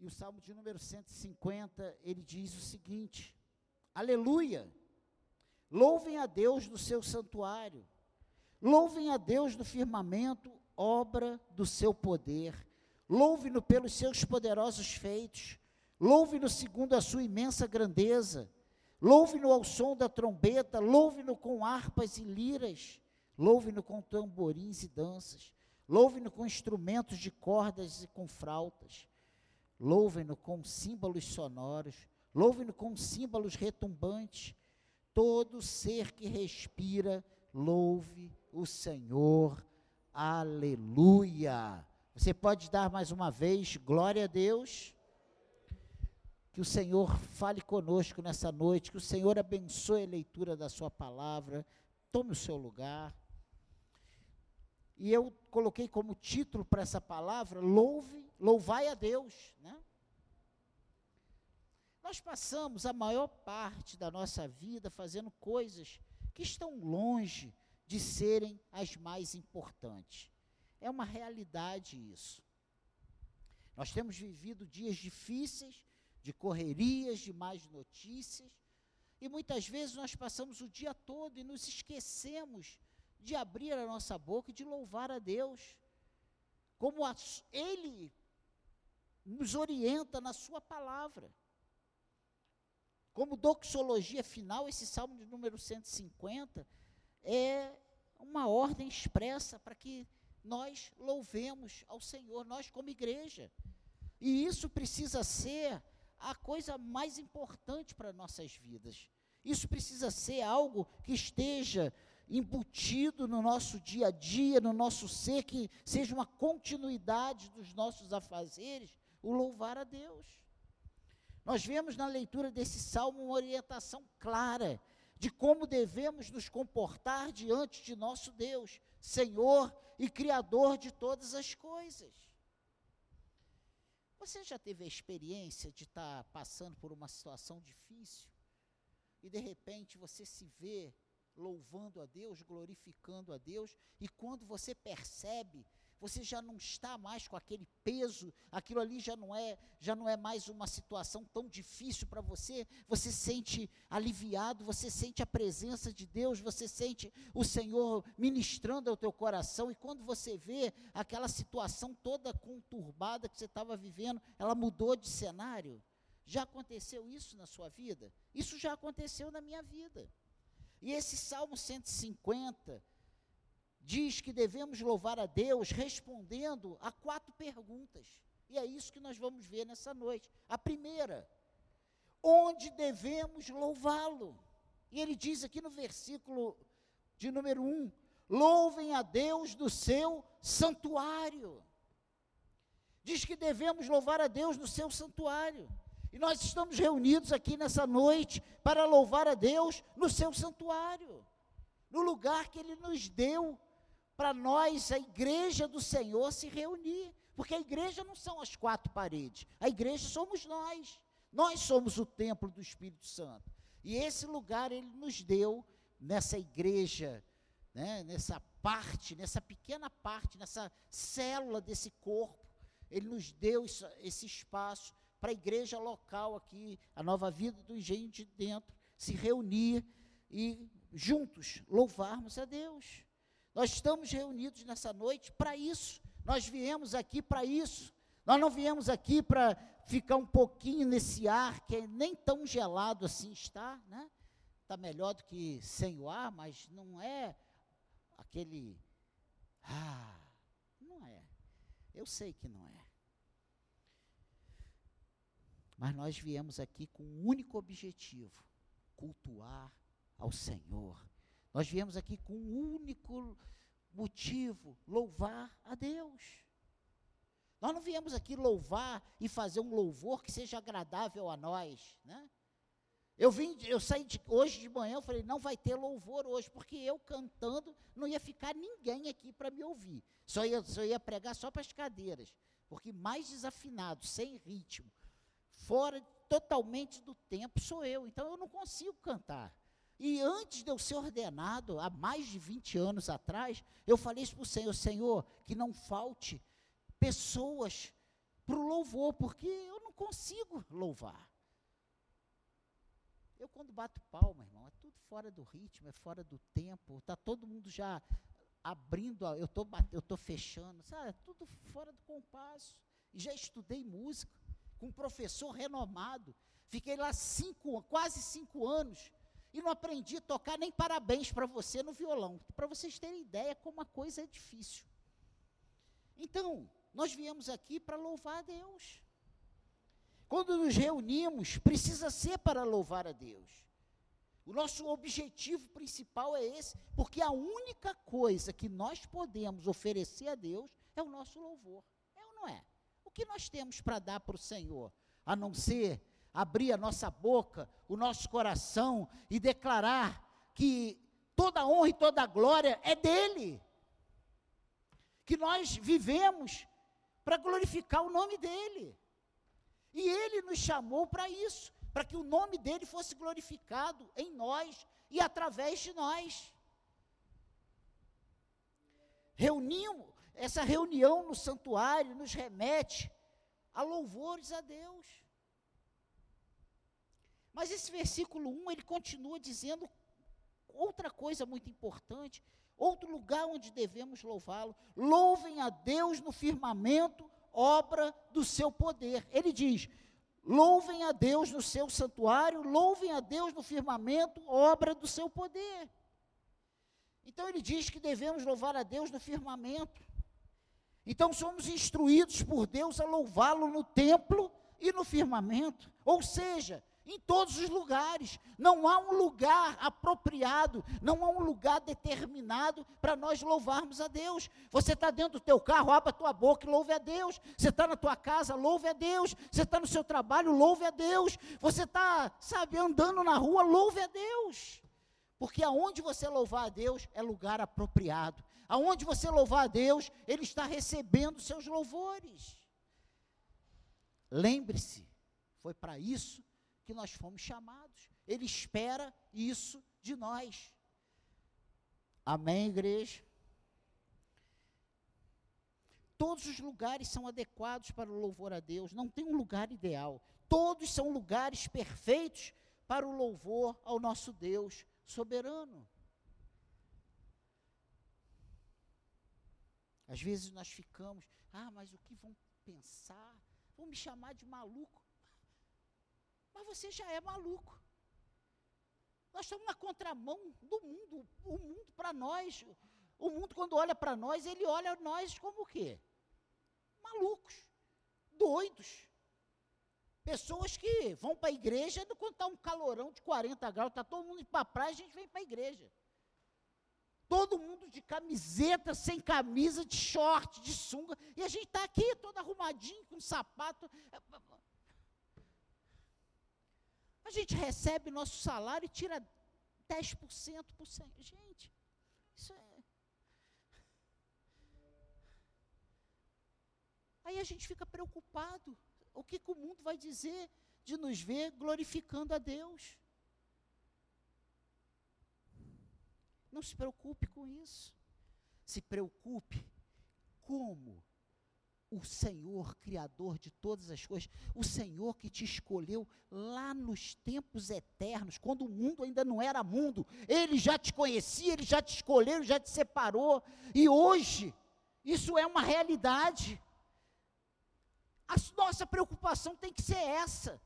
E o Salmo de número 150, ele diz o seguinte: Aleluia! Louvem a Deus no seu santuário. Louvem a Deus no firmamento, obra do seu poder. Louve-no pelos seus poderosos feitos. Louve-no segundo a sua imensa grandeza. Louve-no ao som da trombeta. Louve-no com harpas e liras. Louve-no com tamborins e danças. Louve-no com instrumentos de cordas e com flautas. Louve-no com símbolos sonoros. Louve-no com símbolos retumbantes. Todo ser que respira, louve o Senhor. Aleluia. Você pode dar mais uma vez glória a Deus. Que o Senhor fale conosco nessa noite, que o Senhor abençoe a leitura da Sua palavra. Tome o seu lugar. E eu coloquei como título para essa palavra: louve, louvai a Deus, né? Nós passamos a maior parte da nossa vida fazendo coisas que estão longe de serem as mais importantes. É uma realidade isso. Nós temos vivido dias difíceis, de correrias, de más notícias, e muitas vezes nós passamos o dia todo e nos esquecemos de abrir a nossa boca e de louvar a Deus, como a, Ele nos orienta na Sua palavra. Como doxologia final, esse salmo de número 150 é uma ordem expressa para que nós louvemos ao Senhor, nós como igreja. E isso precisa ser a coisa mais importante para nossas vidas. Isso precisa ser algo que esteja embutido no nosso dia a dia, no nosso ser, que seja uma continuidade dos nossos afazeres, o louvar a Deus. Nós vemos na leitura desse salmo uma orientação clara de como devemos nos comportar diante de nosso Deus, Senhor e Criador de todas as coisas. Você já teve a experiência de estar passando por uma situação difícil e de repente você se vê louvando a Deus, glorificando a Deus, e quando você percebe você já não está mais com aquele peso, aquilo ali já não é, já não é mais uma situação tão difícil para você, você sente aliviado, você sente a presença de Deus, você sente o Senhor ministrando ao teu coração, e quando você vê aquela situação toda conturbada que você estava vivendo, ela mudou de cenário. Já aconteceu isso na sua vida? Isso já aconteceu na minha vida. E esse Salmo 150, diz que devemos louvar a Deus respondendo a quatro perguntas. E é isso que nós vamos ver nessa noite. A primeira, onde devemos louvá-lo? E ele diz aqui no versículo de número 1: louvem a Deus do seu santuário. Diz que devemos louvar a Deus no seu santuário. E nós estamos reunidos aqui nessa noite para louvar a Deus no seu santuário, no lugar que Ele nos deu para nós, a igreja do Senhor, se reunir. Porque a igreja não são as quatro paredes, a igreja somos nós. Nós somos o templo do Espírito Santo. E esse lugar ele nos deu nessa igreja, né, nessa parte, nessa pequena parte, nessa célula desse corpo. Ele nos deu isso, esse espaço para a igreja local aqui, a nova vida do engenho de dentro, se reunir e juntos louvarmos a Deus. Nós estamos reunidos nessa noite para isso. Nós viemos aqui para isso. Nós não viemos aqui para ficar um pouquinho nesse ar que nem tão gelado assim está, né? Está melhor do que sem o ar, mas não é aquele. Ah, não é. Eu sei que não é. Mas nós viemos aqui com um único objetivo: cultuar ao Senhor, nós viemos aqui com um único motivo: louvar a Deus. Nós não viemos aqui louvar e fazer um louvor que seja agradável a nós, né? Eu vim, eu saí de, hoje de manhã, eu falei, não vai ter louvor hoje, porque eu cantando não ia ficar ninguém aqui para me ouvir. Só ia, só ia pregar só para as cadeiras, porque mais desafinado, sem ritmo, fora totalmente do tempo sou eu, então eu não consigo cantar. E antes de eu ser ordenado, há mais de 20 anos atrás, eu falei isso para o Senhor: Senhor, que não falte pessoas para o louvor, porque eu não consigo louvar. Eu, quando bato palma, irmão, é tudo fora do ritmo, é fora do tempo, está todo mundo já abrindo, eu tô, eu tô fechando, sabe? É tudo fora do compasso. E já estudei música com um professor renomado. Fiquei lá cinco, quase cinco anos e não aprendi a tocar nem parabéns para você no violão, para vocês terem ideia como a coisa é difícil. Então, nós viemos aqui para louvar a Deus. Quando nos reunimos, precisa ser para louvar a Deus. O nosso objetivo principal é esse, porque a única coisa que nós podemos oferecer a Deus é o nosso louvor. É ou não é? O que nós temos para dar para o Senhor, a não ser abrir a nossa boca, o nosso coração e declarar que toda honra e toda glória é dele. Que nós vivemos para glorificar o nome dele. E ele nos chamou para isso, para que o nome dele fosse glorificado em nós e através de nós. Reunimos, essa reunião no santuário nos remete a louvores a Deus. Mas esse versículo 1, ele continua dizendo outra coisa muito importante, outro lugar onde devemos louvá-lo. Louvem a Deus no firmamento, obra do seu poder. Ele diz: louvem a Deus no seu santuário, louvem a Deus no firmamento, obra do seu poder. Então ele diz que devemos louvar a Deus no firmamento. Então somos instruídos por Deus a louvá-lo no templo e no firmamento. Ou seja, em todos os lugares. Não há um lugar apropriado, não há um lugar determinado para nós louvarmos a Deus. Você está dentro do teu carro, abra a tua boca e louve a Deus. Você está na tua casa, louve a Deus. Você está no seu trabalho, louve a Deus. Você está, sabe, andando na rua, louve a Deus. Porque aonde você louvar a Deus é lugar apropriado. Aonde você louvar a Deus, Ele está recebendo seus louvores. Lembre-se, foi para isso que nós fomos chamados. Ele espera isso de nós. Amém, igreja? Todos os lugares são adequados para o louvor a Deus, não tem um lugar ideal. Todos são lugares perfeitos para o louvor ao nosso Deus soberano. Às vezes nós ficamos, ah, mas o que vão pensar? Vão me chamar de maluco. Mas você já é maluco. Nós estamos na contramão do mundo. O mundo para nós, o mundo quando olha para nós, ele olha nós como o quê? Malucos, doidos. Pessoas que vão para a igreja quando está um calorão de 40 graus, está todo mundo indo para praia, a gente vem para a igreja. Todo mundo de camiseta, sem camisa, de short, de sunga, e a gente está aqui todo arrumadinho, com sapato. A gente recebe nosso salário e tira 10% por cento. Gente, isso é. Aí a gente fica preocupado. O que, que o mundo vai dizer de nos ver glorificando a Deus? Não se preocupe com isso. Se preocupe como o Senhor, Criador de todas as coisas, o Senhor que te escolheu lá nos tempos eternos, quando o mundo ainda não era mundo, Ele já te conhecia, Ele já te escolheu, já te separou, e hoje, isso é uma realidade. A nossa preocupação tem que ser essa,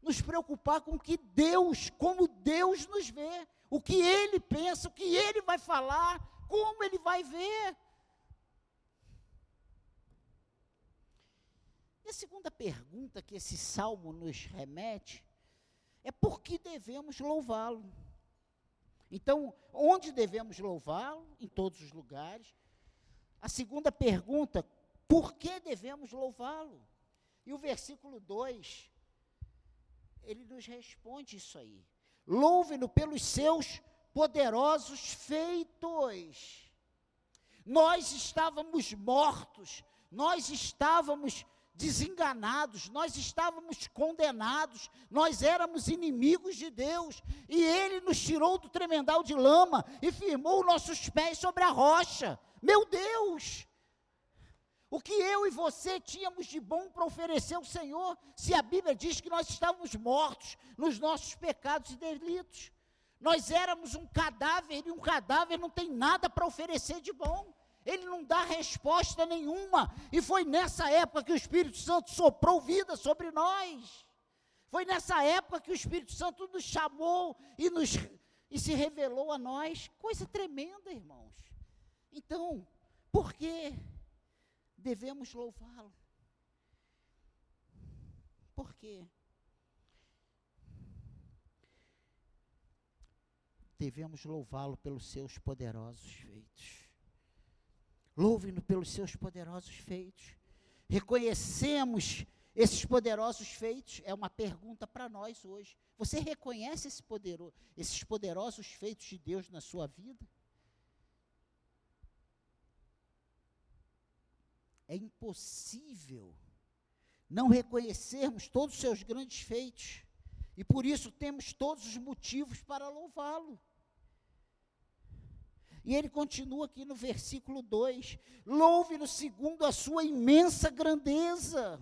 nos preocupar com o que Deus, como Deus nos vê, o que Ele pensa, o que Ele vai falar, como Ele vai ver. E a segunda pergunta que esse salmo nos remete é por que devemos louvá-lo? Então, onde devemos louvá-lo? Em todos os lugares. A segunda pergunta, por que devemos louvá-lo? E o versículo 2, ele nos responde isso aí. Louve-no pelos seus poderosos feitos. Nós estávamos mortos, nós estávamos desenganados, nós estávamos condenados, nós éramos inimigos de Deus, e Ele nos tirou do tremendal de lama e firmou nossos pés sobre a rocha. Meu Deus! O que eu e você tínhamos de bom para oferecer ao Senhor, se a Bíblia diz que nós estávamos mortos nos nossos pecados e delitos. Nós éramos um cadáver e um cadáver não tem nada para oferecer de bom. Ele não dá resposta nenhuma. E foi nessa época que o Espírito Santo soprou vida sobre nós. Foi nessa época que o Espírito Santo nos chamou e, nos, e se revelou a nós. Coisa tremenda, irmãos. Então, por que devemos louvá-lo? Por quê? Devemos louvá-lo pelos seus poderosos feitos. Louve-no pelos seus poderosos feitos. Reconhecemos esses poderosos feitos é uma pergunta para nós hoje. Você reconhece esse poderoso, esses poderosos feitos de Deus na sua vida? É impossível não reconhecermos todos os seus grandes feitos. E por isso temos todos os motivos para louvá-lo. E ele continua aqui no versículo 2: Louve-no segundo a sua imensa grandeza.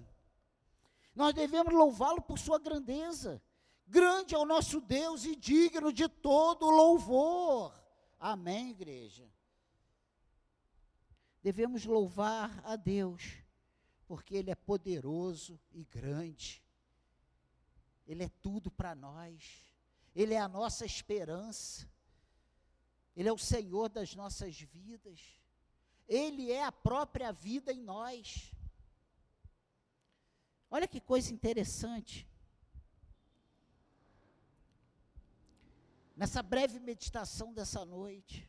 Nós devemos louvá-lo por sua grandeza. Grande é o nosso Deus e digno de todo louvor. Amém, igreja? Devemos louvar a Deus, porque Ele é poderoso e grande. Ele é tudo para nós. Ele é a nossa esperança. Ele é o Senhor das nossas vidas. Ele é a própria vida em nós. Olha que coisa interessante. Nessa breve meditação dessa noite,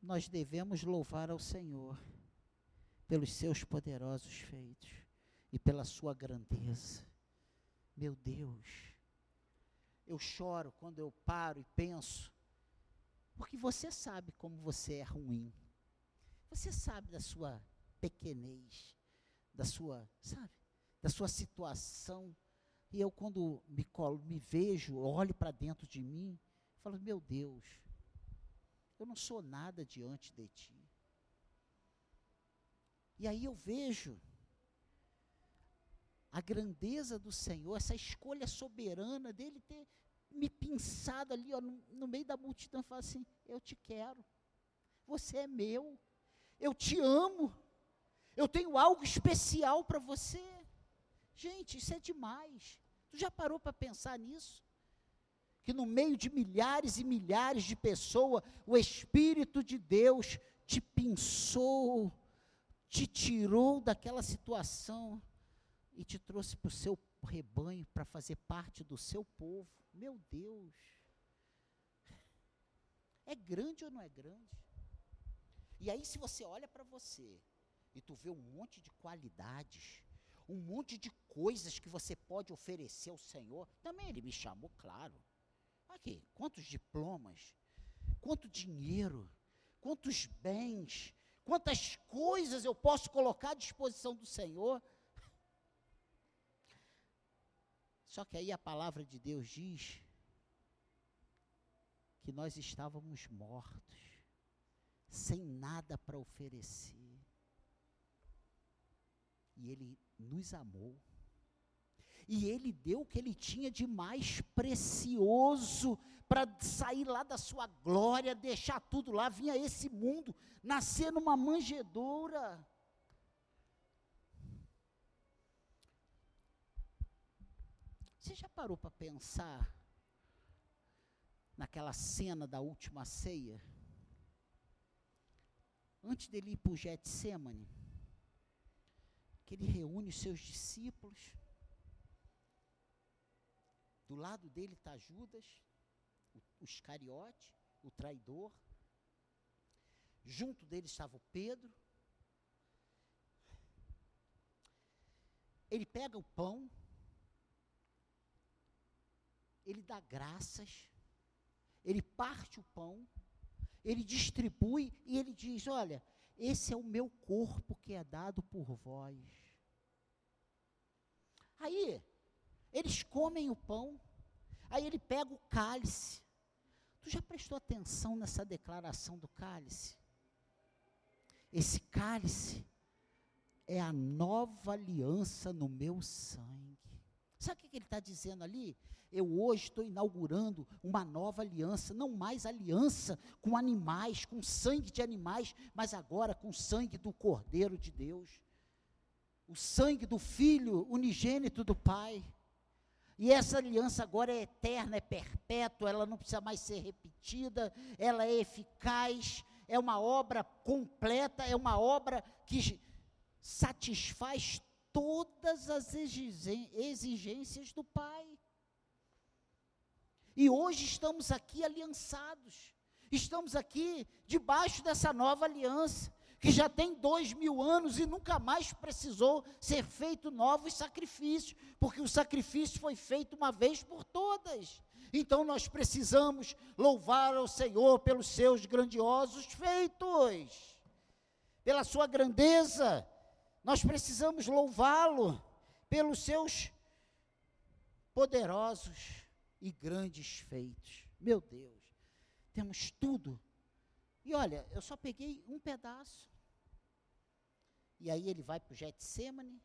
nós devemos louvar ao Senhor pelos seus poderosos feitos e pela sua grandeza. Meu Deus, eu choro quando eu paro e penso, porque você sabe como você é ruim, você sabe da sua pequenez, da sua, sabe, da sua situação. E eu, quando me, colo, me vejo, olho para dentro de mim, falo: Meu Deus, eu não sou nada diante de ti. E aí eu vejo a grandeza do Senhor, essa escolha soberana dele ter me pinçado ali ó, no, no meio da multidão e falar assim: Eu te quero, você é meu, eu te amo. Eu tenho algo especial para você. Gente, isso é demais. Tu já parou para pensar nisso? Que no meio de milhares e milhares de pessoas, o Espírito de Deus te pinçou, te tirou daquela situação e te trouxe para o seu rebanho para fazer parte do seu povo. Meu Deus. É grande ou não é grande? E aí, se você olha para você e tu vê um monte de qualidades, um monte de coisas que você pode oferecer ao Senhor. Também ele me chamou, claro. Aqui, quantos diplomas, quanto dinheiro, quantos bens, quantas coisas eu posso colocar à disposição do Senhor. Só que aí a palavra de Deus diz que nós estávamos mortos, sem nada para oferecer e ele nos amou. E ele deu o que ele tinha de mais precioso para sair lá da sua glória, deixar tudo lá, vinha esse mundo, nascer numa manjedoura. Você já parou para pensar naquela cena da última ceia? Antes dele ir para o Getsemane, que ele reúne os seus discípulos. Do lado dele está Judas, o, Iscariote, o traidor. Junto dele estava o Pedro. Ele pega o pão, ele dá graças, ele parte o pão, ele distribui e ele diz: Olha, esse é o meu corpo que é dado por vós. Aí, eles comem o pão, aí ele pega o cálice. Tu já prestou atenção nessa declaração do cálice? esse cálice é a nova aliança no meu sangue. Sabe o que ele está dizendo ali? Eu hoje estou inaugurando uma nova aliança, não mais aliança com animais, com sangue de animais, mas agora com sangue do Cordeiro de Deus. O sangue do Filho unigênito do Pai. E essa aliança agora é eterna, é perpétua, ela não precisa mais ser repetida, ela é eficaz, é uma obra completa, é uma obra que satisfaz todas as exigências do Pai. E hoje estamos aqui aliançados, estamos aqui debaixo dessa nova aliança, que já tem dois mil anos e nunca mais precisou ser feito novos sacrifícios, porque o sacrifício foi feito uma vez por todas. Então nós precisamos louvar ao Senhor pelos seus grandiosos feitos, pela sua grandeza. Nós precisamos louvá-lo pelos seus poderosos e grandes feitos. Meu Deus, temos tudo. E olha, eu só peguei um pedaço. E aí ele vai para o Getsemane,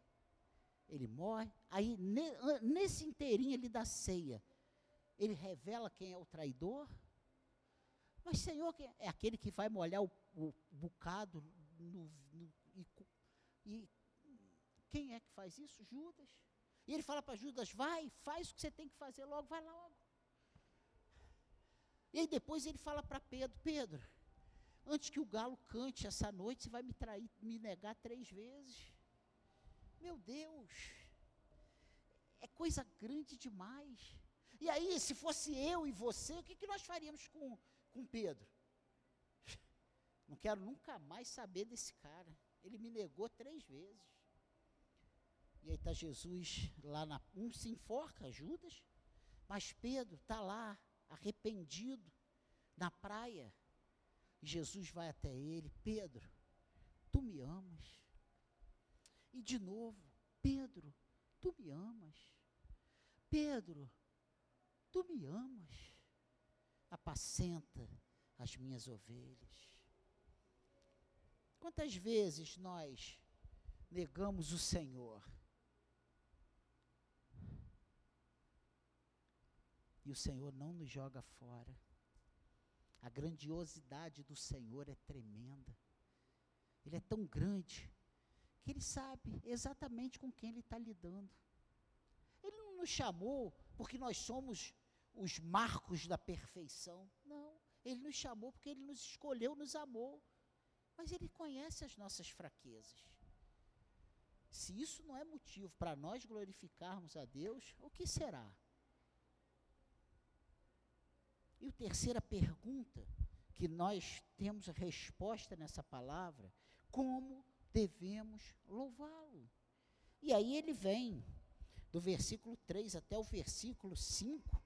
ele morre. Aí ne, nesse inteirinho ele dá ceia. Ele revela quem é o traidor. Mas Senhor, é aquele que vai molhar o, o bocado no, no, e, e quem é que faz isso? Judas. E ele fala para Judas: vai, faz o que você tem que fazer logo, vai logo. E aí depois ele fala para Pedro: Pedro, antes que o galo cante essa noite, você vai me trair, me negar três vezes. Meu Deus, é coisa grande demais. E aí, se fosse eu e você, o que, que nós faríamos com, com Pedro? Não quero nunca mais saber desse cara. Ele me negou três vezes. E aí está Jesus lá na. Um se enforca, Judas, mas Pedro está lá, arrependido, na praia. E Jesus vai até ele, Pedro, tu me amas. E de novo, Pedro, tu me amas. Pedro, tu me amas. Apacenta as minhas ovelhas. Quantas vezes nós negamos o Senhor? E o Senhor não nos joga fora. A grandiosidade do Senhor é tremenda. Ele é tão grande que ele sabe exatamente com quem ele está lidando. Ele não nos chamou porque nós somos os marcos da perfeição. Não. Ele nos chamou porque ele nos escolheu, nos amou. Mas ele conhece as nossas fraquezas. Se isso não é motivo para nós glorificarmos a Deus, o que será? E a terceira pergunta, que nós temos resposta nessa palavra, como devemos louvá-lo? E aí ele vem, do versículo 3 até o versículo 5.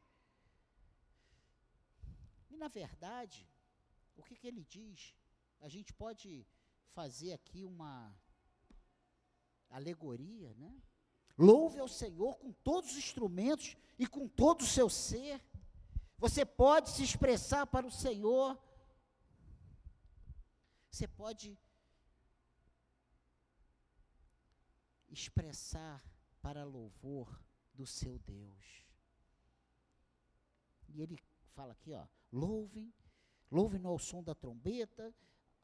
E na verdade, o que, que ele diz? A gente pode fazer aqui uma alegoria, né? Louve ao Senhor com todos os instrumentos e com todo o seu ser. Você pode se expressar para o Senhor. Você pode expressar para louvor do seu Deus. E ele fala aqui, ó, louvem, louvem ao som da trombeta,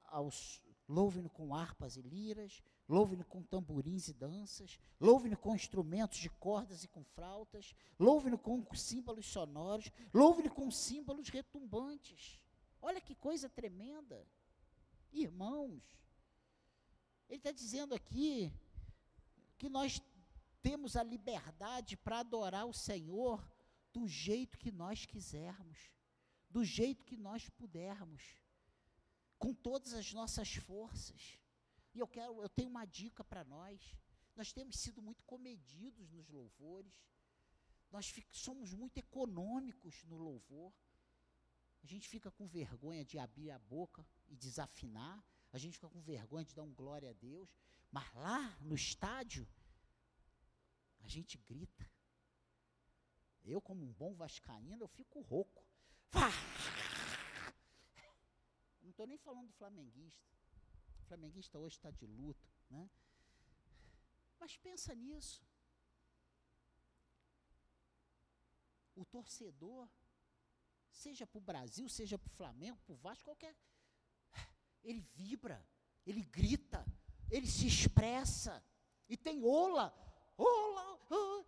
aos, louvem com harpas e liras, Louve-no com tamborins e danças, louve-no com instrumentos de cordas e com flautas, louve-no com símbolos sonoros, louve-no com símbolos retumbantes. Olha que coisa tremenda. Irmãos, ele está dizendo aqui que nós temos a liberdade para adorar o Senhor do jeito que nós quisermos, do jeito que nós pudermos, com todas as nossas forças. E eu quero, eu tenho uma dica para nós. Nós temos sido muito comedidos nos louvores. Nós somos muito econômicos no louvor. A gente fica com vergonha de abrir a boca e desafinar. A gente fica com vergonha de dar um glória a Deus. Mas lá no estádio, a gente grita. Eu, como um bom vascaíno, eu fico rouco. Não estou nem falando do flamenguista. O flamenguista hoje está de luto, né? Mas pensa nisso. O torcedor, seja para o Brasil, seja para o Flamengo, para o Vasco, qualquer. Ele vibra, ele grita, ele se expressa. E tem ola, ola, ola.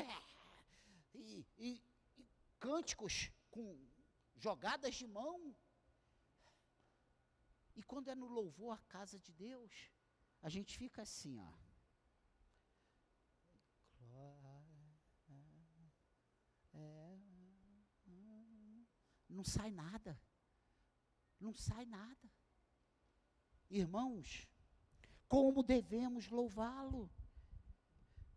É, e, e, e cânticos com jogadas de mão. E quando é no louvor à casa de Deus, a gente fica assim, ó. Não sai nada. Não sai nada. Irmãos, como devemos louvá-lo?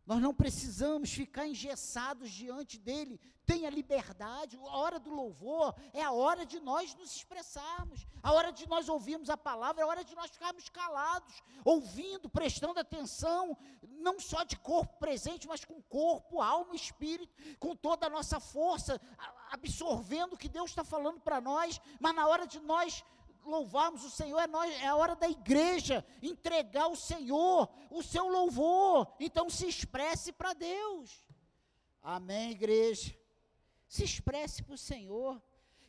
Nós não precisamos ficar engessados diante dele. Tenha liberdade. A hora do louvor é a hora de nós nos expressarmos, a hora de nós ouvirmos a palavra, é a hora de nós ficarmos calados, ouvindo, prestando atenção, não só de corpo presente, mas com corpo, alma e espírito, com toda a nossa força, absorvendo o que Deus está falando para nós, mas na hora de nós louvarmos o Senhor, é, nós, é a hora da igreja entregar ao Senhor o seu louvor. Então se expresse para Deus. Amém, igreja? Se expresse para o Senhor.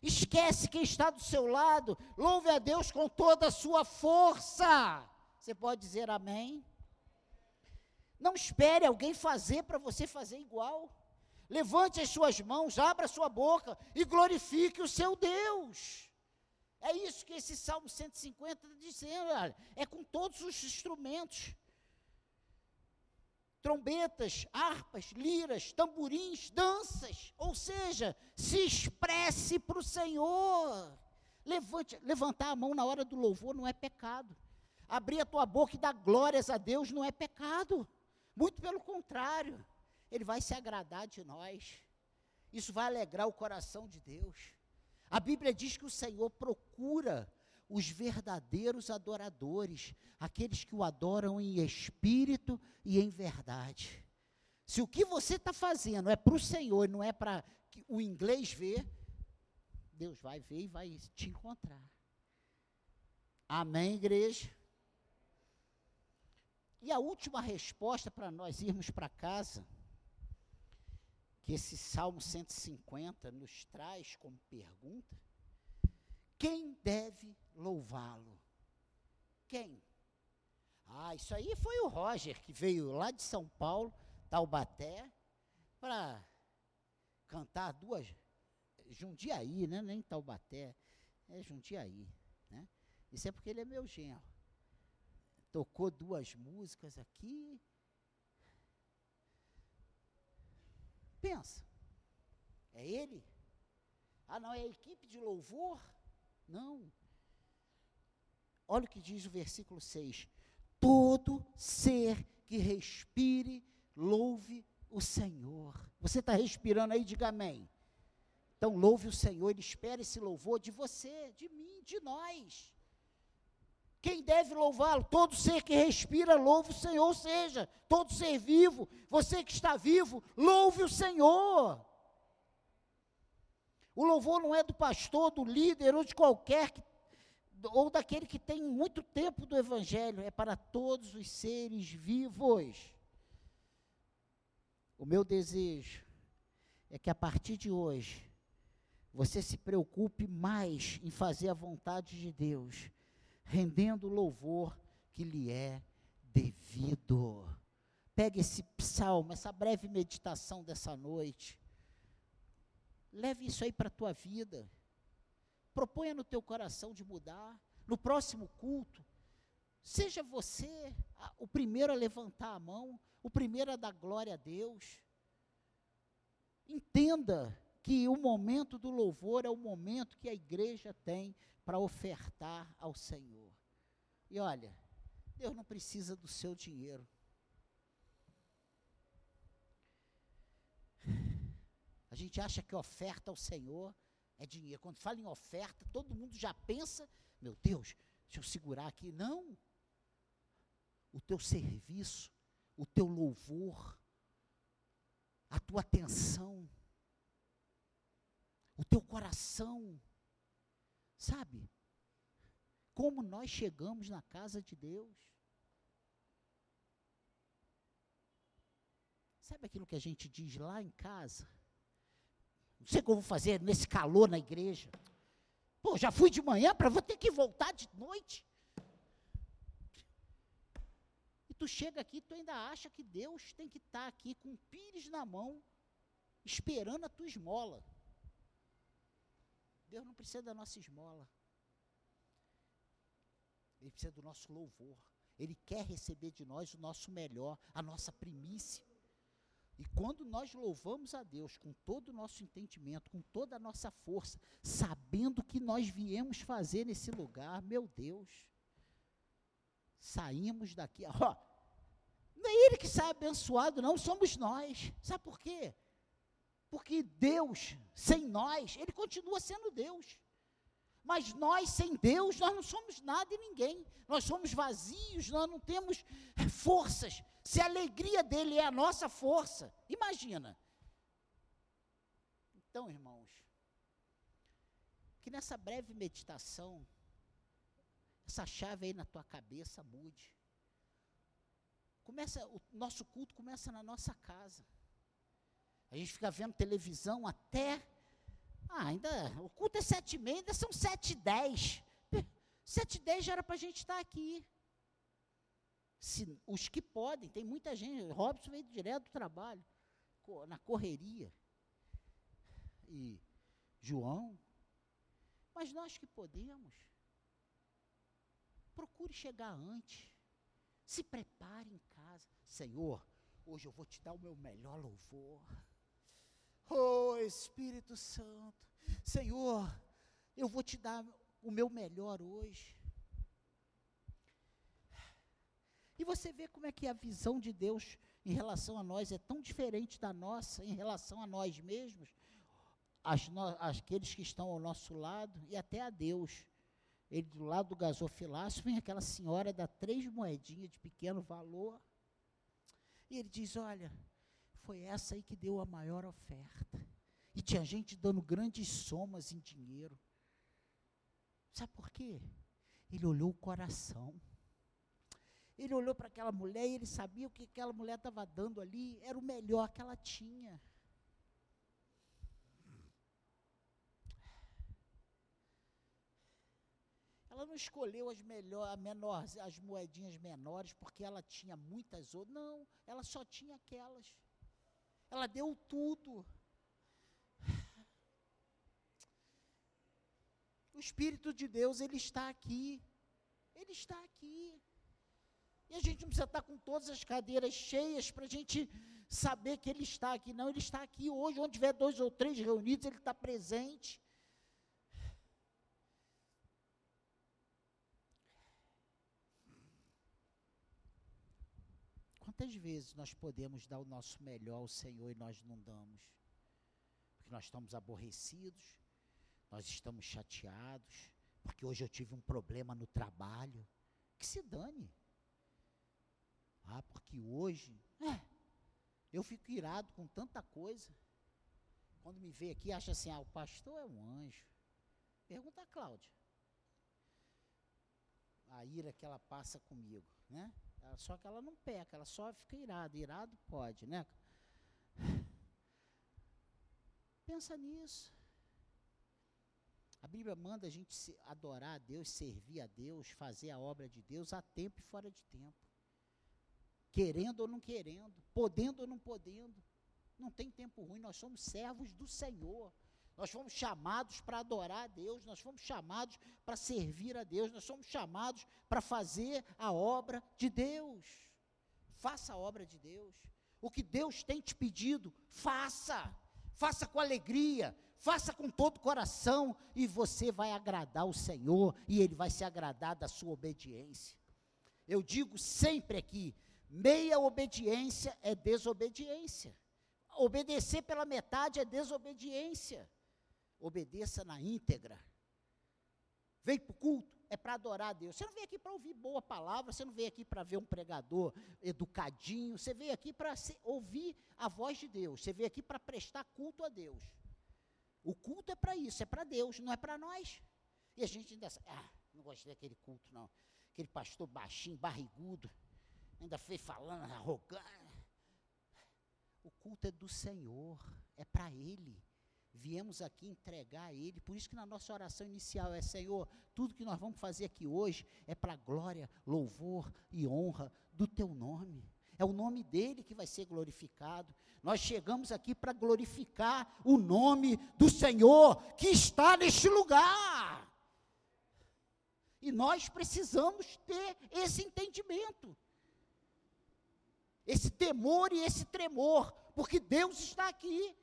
Esquece quem está do seu lado. Louve a Deus com toda a sua força. Você pode dizer amém? Não espere alguém fazer para você fazer igual. Levante as suas mãos, abra sua boca e glorifique o seu Deus. É isso que esse Salmo 150 está dizendo, olha, é com todos os instrumentos. Trombetas, harpas, liras, tamborins, danças. Ou seja, se expresse para o Senhor. Levante, levantar a mão na hora do louvor não é pecado. Abrir a tua boca e dar glórias a Deus não é pecado. Muito pelo contrário, Ele vai se agradar de nós. Isso vai alegrar o coração de Deus. A Bíblia diz que o Senhor procura os verdadeiros adoradores, aqueles que o adoram em espírito e em verdade. Se o que você está fazendo é para o Senhor, não é para o inglês ver, Deus vai ver e vai te encontrar. Amém, igreja? E a última resposta para nós irmos para casa que esse Salmo 150 nos traz como pergunta: quem deve louvá-lo? Quem? Ah, isso aí foi o Roger que veio lá de São Paulo, Taubaté, para cantar duas. Jundiaí, né? Nem Taubaté, é Jundiaí, né? Isso é porque ele é meu genro. Tocou duas músicas aqui, Pensa. É ele? Ah, não, é a equipe de louvor? Não. Olha o que diz o versículo 6. Todo ser que respire, louve o Senhor. Você está respirando aí, diga amém. Então louve o Senhor, ele espera esse louvor de você, de mim, de nós. Quem deve louvá-lo? Todo ser que respira, louve o Senhor, seja, todo ser vivo, você que está vivo, louve o Senhor. O louvor não é do pastor, do líder ou de qualquer que, ou daquele que tem muito tempo do evangelho, é para todos os seres vivos. O meu desejo é que a partir de hoje você se preocupe mais em fazer a vontade de Deus rendendo o louvor que lhe é devido. Pegue esse psalmo, essa breve meditação dessa noite. Leve isso aí para a tua vida. Proponha no teu coração de mudar. No próximo culto, seja você a, o primeiro a levantar a mão, o primeiro a dar glória a Deus. Entenda que o momento do louvor é o momento que a igreja tem para ofertar ao Senhor. E olha, Deus não precisa do seu dinheiro. A gente acha que oferta ao Senhor é dinheiro. Quando fala em oferta, todo mundo já pensa, meu Deus, deixa eu segurar aqui. Não. O teu serviço, o teu louvor, a tua atenção, o teu coração, sabe? como nós chegamos na casa de Deus. Sabe aquilo que a gente diz lá em casa? Não sei o que eu vou fazer nesse calor na igreja. Pô, já fui de manhã para vou ter que voltar de noite. E tu chega aqui, tu ainda acha que Deus tem que estar tá aqui com o pires na mão, esperando a tua esmola. Deus não precisa da nossa esmola. Ele precisa do nosso louvor. Ele quer receber de nós o nosso melhor, a nossa primícia. E quando nós louvamos a Deus com todo o nosso entendimento, com toda a nossa força, sabendo que nós viemos fazer nesse lugar, meu Deus, saímos daqui, ó, não é ele que sai abençoado, não, somos nós. Sabe por quê? Porque Deus, sem nós, ele continua sendo Deus. Mas nós, sem Deus, nós não somos nada e ninguém. Nós somos vazios, nós não temos forças. Se a alegria dele é a nossa força, imagina. Então, irmãos, que nessa breve meditação, essa chave aí na tua cabeça mude. Começa, o nosso culto começa na nossa casa. A gente fica vendo televisão até. Ah, ainda. O culto é sete e meia, ainda são sete e dez. Sete e dez já era para a gente estar aqui. Se, os que podem, tem muita gente. Robson veio direto do trabalho, na correria. E João. Mas nós que podemos, procure chegar antes. Se prepare em casa. Senhor, hoje eu vou te dar o meu melhor louvor. Oh Espírito Santo, Senhor, eu vou te dar o meu melhor hoje. E você vê como é que a visão de Deus em relação a nós é tão diferente da nossa em relação a nós mesmos, as no, aqueles que estão ao nosso lado e até a Deus. Ele do lado do gasofilácio vem aquela senhora dá três moedinhas de pequeno valor. E ele diz: Olha, foi essa aí que deu a maior oferta. E tinha gente dando grandes somas em dinheiro. Sabe por quê? Ele olhou o coração. Ele olhou para aquela mulher e ele sabia o que aquela mulher estava dando ali era o melhor que ela tinha. Ela não escolheu as melhores, as moedinhas menores porque ela tinha muitas outras. Não, ela só tinha aquelas. Ela deu tudo. O Espírito de Deus, ele está aqui. Ele está aqui. E a gente não precisa estar com todas as cadeiras cheias para a gente saber que ele está aqui. Não, ele está aqui hoje. Onde tiver dois ou três reunidos, ele está presente. Quantas vezes nós podemos dar o nosso melhor ao Senhor e nós não damos? Porque nós estamos aborrecidos, nós estamos chateados, porque hoje eu tive um problema no trabalho. Que se dane. Ah, porque hoje, é, eu fico irado com tanta coisa. Quando me vê aqui, acha assim, ah, o pastor é um anjo. Pergunta a Cláudia. A ira que ela passa comigo, né? Ela, só que ela não peca, ela só fica irada. Irado pode, né? Pensa nisso. A Bíblia manda a gente adorar a Deus, servir a Deus, fazer a obra de Deus a tempo e fora de tempo. Querendo ou não querendo, podendo ou não podendo. Não tem tempo ruim, nós somos servos do Senhor. Nós fomos chamados para adorar a Deus, nós fomos chamados para servir a Deus, nós fomos chamados para fazer a obra de Deus. Faça a obra de Deus. O que Deus tem te pedido, faça. Faça com alegria, faça com todo o coração, e você vai agradar o Senhor, e Ele vai se agradar da sua obediência. Eu digo sempre aqui: meia obediência é desobediência. Obedecer pela metade é desobediência obedeça na íntegra. Vem para o culto, é para adorar a Deus. Você não veio aqui para ouvir boa palavra, você não veio aqui para ver um pregador educadinho, você veio aqui para ouvir a voz de Deus, você veio aqui para prestar culto a Deus. O culto é para isso, é para Deus, não é para nós. E a gente ainda, ah, não gostei daquele culto, não. Aquele pastor baixinho, barrigudo, ainda fez falando, arrogante. O culto é do Senhor, é para Ele. Viemos aqui entregar a Ele, por isso que na nossa oração inicial é: Senhor, tudo que nós vamos fazer aqui hoje é para glória, louvor e honra do Teu nome. É o nome dele que vai ser glorificado. Nós chegamos aqui para glorificar o nome do Senhor que está neste lugar. E nós precisamos ter esse entendimento, esse temor e esse tremor, porque Deus está aqui.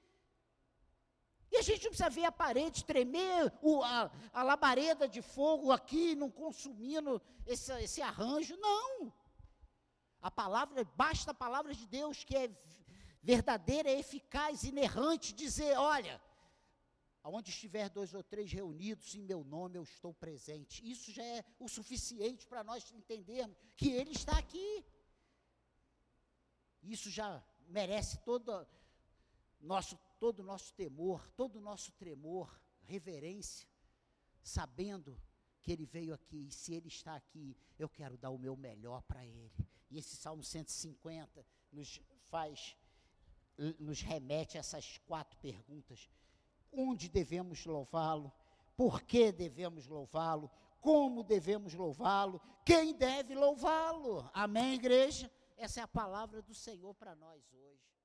E a gente não precisa ver a parede tremer, o, a, a, labareda de fogo aqui não consumindo esse, esse arranjo, não. A palavra, basta a palavra de Deus que é verdadeira, eficaz, inerrante, dizer: olha, Aonde estiver dois ou três reunidos em meu nome, eu estou presente. Isso já é o suficiente para nós entendermos que Ele está aqui. Isso já merece todo nosso todo o nosso temor, todo o nosso tremor, reverência, sabendo que Ele veio aqui, e se Ele está aqui, eu quero dar o meu melhor para Ele. E esse Salmo 150 nos faz, nos remete a essas quatro perguntas onde devemos louvá-lo, por que devemos louvá-lo, como devemos louvá-lo, quem deve louvá-lo. Amém, igreja? Essa é a palavra do Senhor para nós hoje.